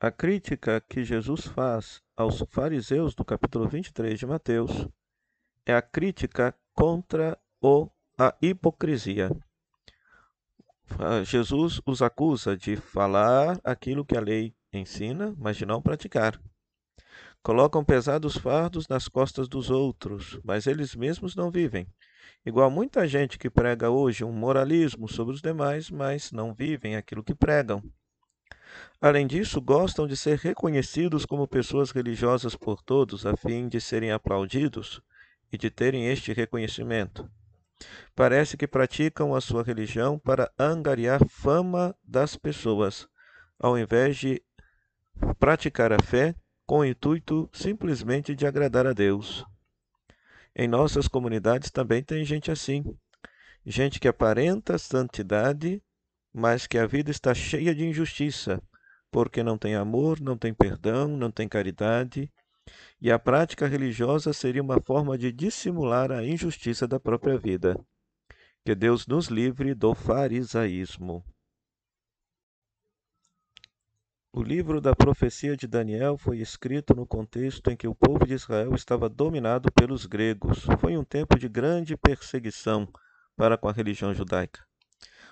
A crítica que Jesus faz aos fariseus do capítulo 23 de Mateus é a crítica contra o, a hipocrisia. Jesus os acusa de falar aquilo que a lei ensina, mas de não praticar. Colocam pesados fardos nas costas dos outros, mas eles mesmos não vivem. Igual muita gente que prega hoje um moralismo sobre os demais, mas não vivem aquilo que pregam. Além disso, gostam de ser reconhecidos como pessoas religiosas por todos, a fim de serem aplaudidos e de terem este reconhecimento. Parece que praticam a sua religião para angariar fama das pessoas, ao invés de praticar a fé com o intuito simplesmente de agradar a Deus. Em nossas comunidades também tem gente assim, gente que aparenta santidade, mas que a vida está cheia de injustiça, porque não tem amor, não tem perdão, não tem caridade, e a prática religiosa seria uma forma de dissimular a injustiça da própria vida. Que Deus nos livre do farisaísmo. O livro da profecia de Daniel foi escrito no contexto em que o povo de Israel estava dominado pelos gregos. Foi um tempo de grande perseguição para com a religião judaica.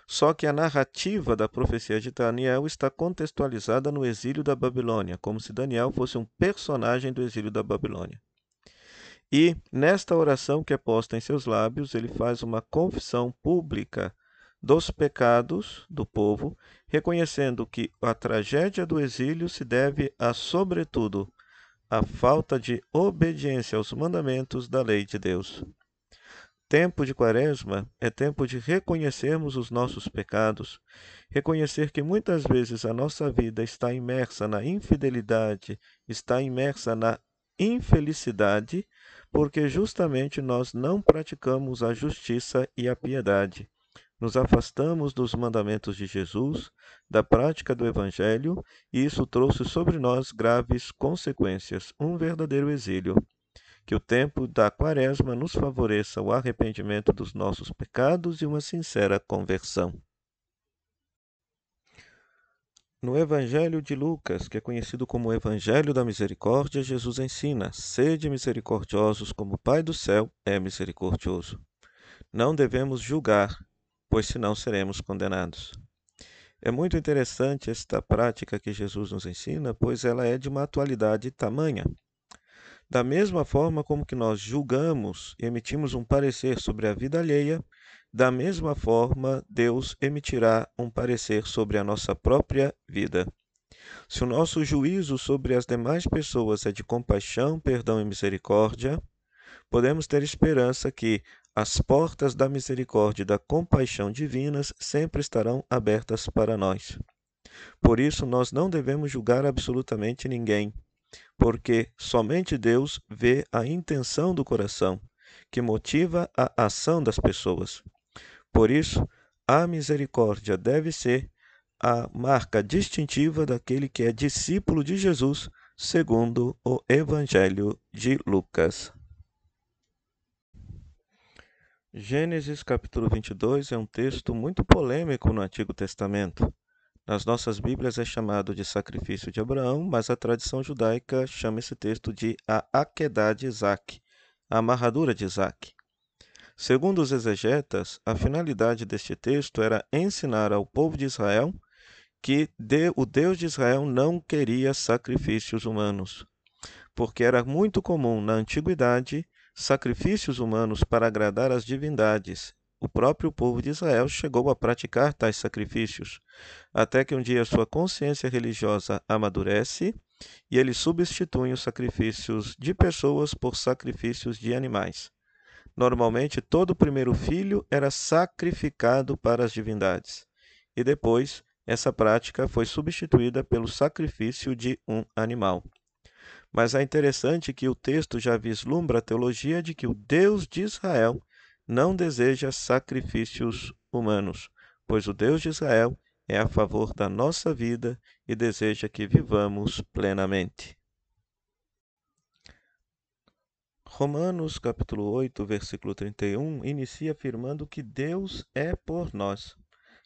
Só que a narrativa da profecia de Daniel está contextualizada no exílio da Babilônia, como se Daniel fosse um personagem do exílio da Babilônia. E, nesta oração que é posta em seus lábios, ele faz uma confissão pública dos pecados do povo, reconhecendo que a tragédia do exílio se deve a, sobretudo, a falta de obediência aos mandamentos da lei de Deus. Tempo de Quaresma é tempo de reconhecermos os nossos pecados, reconhecer que muitas vezes a nossa vida está imersa na infidelidade, está imersa na infelicidade, porque justamente nós não praticamos a justiça e a piedade nos afastamos dos mandamentos de Jesus, da prática do Evangelho, e isso trouxe sobre nós graves consequências, um verdadeiro exílio. Que o tempo da Quaresma nos favoreça o arrependimento dos nossos pecados e uma sincera conversão. No Evangelho de Lucas, que é conhecido como o Evangelho da Misericórdia, Jesus ensina: sede misericordiosos como o Pai do céu é misericordioso. Não devemos julgar, pois senão seremos condenados. É muito interessante esta prática que Jesus nos ensina, pois ela é de uma atualidade tamanha. Da mesma forma como que nós julgamos e emitimos um parecer sobre a vida alheia, da mesma forma Deus emitirá um parecer sobre a nossa própria vida. Se o nosso juízo sobre as demais pessoas é de compaixão, perdão e misericórdia, podemos ter esperança que as portas da misericórdia e da compaixão divinas sempre estarão abertas para nós. Por isso, nós não devemos julgar absolutamente ninguém, porque somente Deus vê a intenção do coração, que motiva a ação das pessoas. Por isso, a misericórdia deve ser a marca distintiva daquele que é discípulo de Jesus, segundo o Evangelho de Lucas. Gênesis capítulo 22 é um texto muito polêmico no Antigo Testamento. Nas nossas Bíblias é chamado de sacrifício de Abraão, mas a tradição judaica chama esse texto de a Akedah de Isaac, a amarradura de Isaac. Segundo os exegetas, a finalidade deste texto era ensinar ao povo de Israel que o Deus de Israel não queria sacrifícios humanos, porque era muito comum na antiguidade sacrifícios humanos para agradar as divindades. O próprio povo de Israel chegou a praticar tais sacrifícios, até que um dia sua consciência religiosa amadurece e eles substituem os sacrifícios de pessoas por sacrifícios de animais. Normalmente, todo primeiro filho era sacrificado para as divindades, e depois essa prática foi substituída pelo sacrifício de um animal. Mas é interessante que o texto já vislumbra a teologia de que o Deus de Israel não deseja sacrifícios humanos, pois o Deus de Israel é a favor da nossa vida e deseja que vivamos plenamente. Romanos capítulo 8, versículo 31 inicia afirmando que Deus é por nós.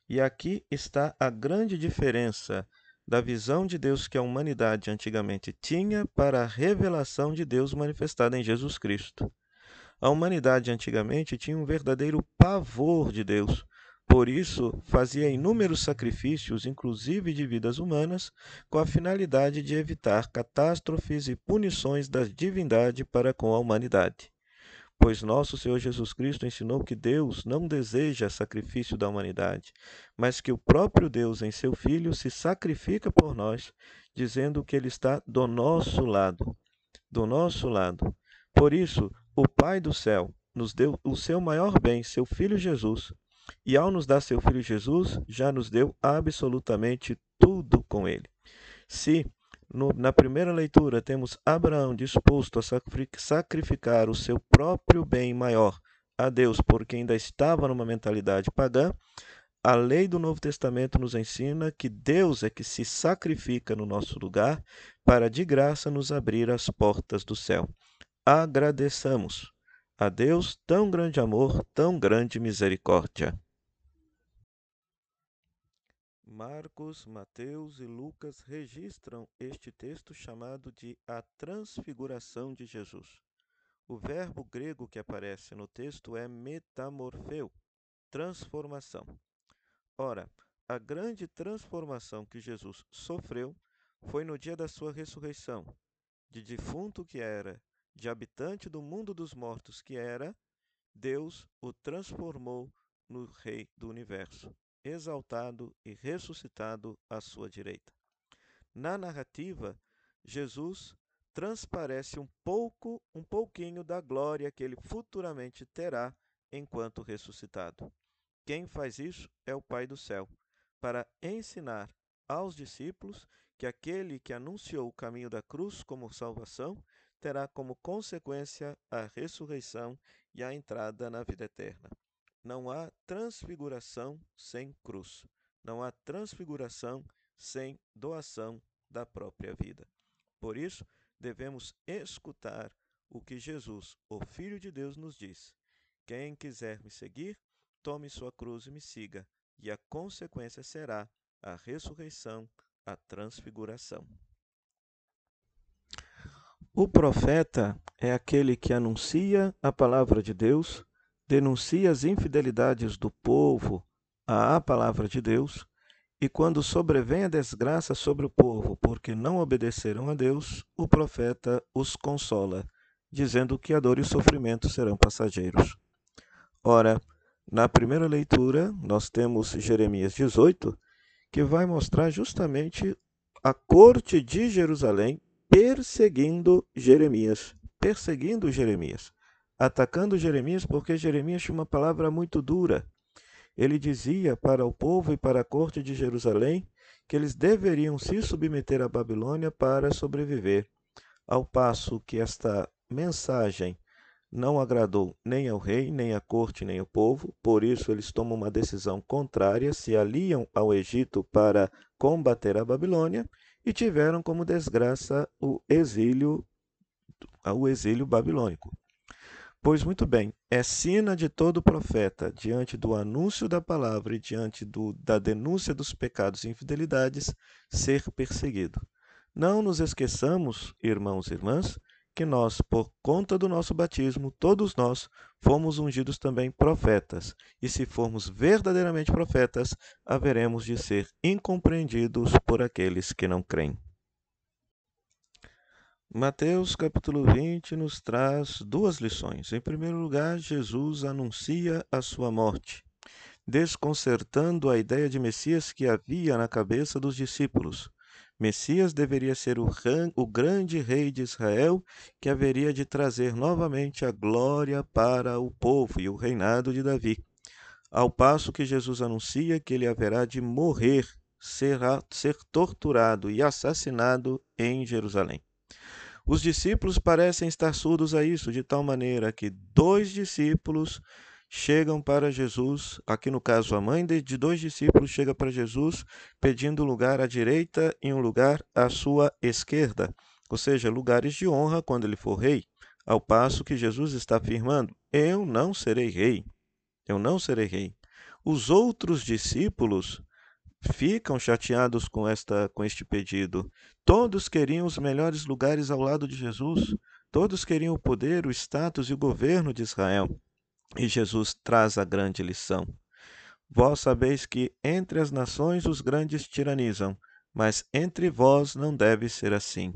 E aqui está a grande diferença da visão de Deus que a humanidade antigamente tinha para a revelação de Deus manifestada em Jesus Cristo. A humanidade antigamente tinha um verdadeiro pavor de Deus, por isso, fazia inúmeros sacrifícios, inclusive de vidas humanas, com a finalidade de evitar catástrofes e punições da divindade para com a humanidade. Pois nosso Senhor Jesus Cristo ensinou que Deus não deseja sacrifício da humanidade, mas que o próprio Deus em seu Filho se sacrifica por nós, dizendo que ele está do nosso lado. Do nosso lado. Por isso, o Pai do céu nos deu o seu maior bem, seu Filho Jesus e ao nos dar seu Filho Jesus, já nos deu absolutamente tudo com ele. Se no, na primeira leitura temos Abraão disposto a sacrificar o seu próprio bem maior a Deus, porque ainda estava numa mentalidade pagã, a lei do Novo Testamento nos ensina que Deus é que se sacrifica no nosso lugar para de graça nos abrir as portas do céu. Agradeçamos a Deus tão grande amor, tão grande misericórdia. Marcos, Mateus e Lucas registram este texto chamado de a transfiguração de Jesus. O verbo grego que aparece no texto é metamorfeu, transformação. Ora, a grande transformação que Jesus sofreu foi no dia da sua ressurreição, de defunto que era de habitante do mundo dos mortos que era, Deus o transformou no Rei do universo, exaltado e ressuscitado à sua direita. Na narrativa, Jesus transparece um pouco, um pouquinho da glória que ele futuramente terá enquanto ressuscitado. Quem faz isso é o Pai do céu, para ensinar aos discípulos que aquele que anunciou o caminho da cruz como salvação terá como consequência a ressurreição e a entrada na vida eterna. Não há transfiguração sem cruz. Não há transfiguração sem doação da própria vida. Por isso, devemos escutar o que Jesus, o Filho de Deus, nos diz: Quem quiser me seguir, tome sua cruz e me siga, e a consequência será a ressurreição, a transfiguração. O profeta é aquele que anuncia a palavra de Deus, denuncia as infidelidades do povo à palavra de Deus, e quando sobrevém a desgraça sobre o povo porque não obedeceram a Deus, o profeta os consola, dizendo que a dor e o sofrimento serão passageiros. Ora, na primeira leitura, nós temos Jeremias 18, que vai mostrar justamente a corte de Jerusalém perseguindo Jeremias, perseguindo Jeremias, atacando Jeremias porque Jeremias tinha uma palavra muito dura. Ele dizia para o povo e para a corte de Jerusalém que eles deveriam se submeter à Babilônia para sobreviver, ao passo que esta mensagem não agradou nem ao rei, nem à corte, nem ao povo, por isso eles tomam uma decisão contrária, se aliam ao Egito para combater a Babilônia e tiveram como desgraça o exílio, o exílio babilônico. Pois muito bem, é sina de todo profeta, diante do anúncio da palavra e diante do, da denúncia dos pecados e infidelidades, ser perseguido. Não nos esqueçamos, irmãos e irmãs, que nós, por conta do nosso batismo, todos nós fomos ungidos também profetas. E se formos verdadeiramente profetas, haveremos de ser incompreendidos por aqueles que não creem. Mateus capítulo 20 nos traz duas lições. Em primeiro lugar, Jesus anuncia a sua morte, desconcertando a ideia de Messias que havia na cabeça dos discípulos. Messias deveria ser o, o, grande rei de Israel que haveria de trazer novamente a glória para o povo e o reinado de Davi. Ao passo que Jesus anuncia que ele haverá de morrer, será, ser torturado e assassinado em Jerusalém. Os discípulos parecem estar surdos a isso, de tal maneira que dois discípulos chegam para Jesus, aqui no caso a mãe de dois discípulos chega para Jesus pedindo lugar à direita e um lugar à sua esquerda, ou seja, lugares de honra quando ele for rei, ao passo que Jesus está afirmando: Eu não serei rei, eu não serei rei. Os outros discípulos ficam chateados com, esta, com este pedido. Todos queriam os melhores lugares ao lado de Jesus, todos queriam o poder, o status e o governo de Israel. E Jesus traz a grande lição. Vós sabeis que entre as nações os grandes tiranizam, mas entre vós não deve ser assim.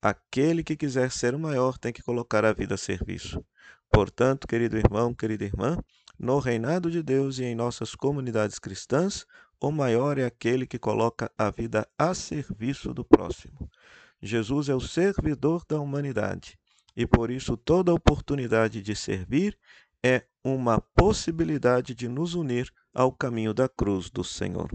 Aquele que quiser ser o maior tem que colocar a vida a serviço. Portanto, querido irmão, querida irmã, no reinado de Deus e em nossas comunidades cristãs, o maior é aquele que coloca a vida a serviço do próximo. Jesus é o servidor da humanidade e por isso toda oportunidade de servir é uma possibilidade de nos unir ao caminho da cruz do Senhor.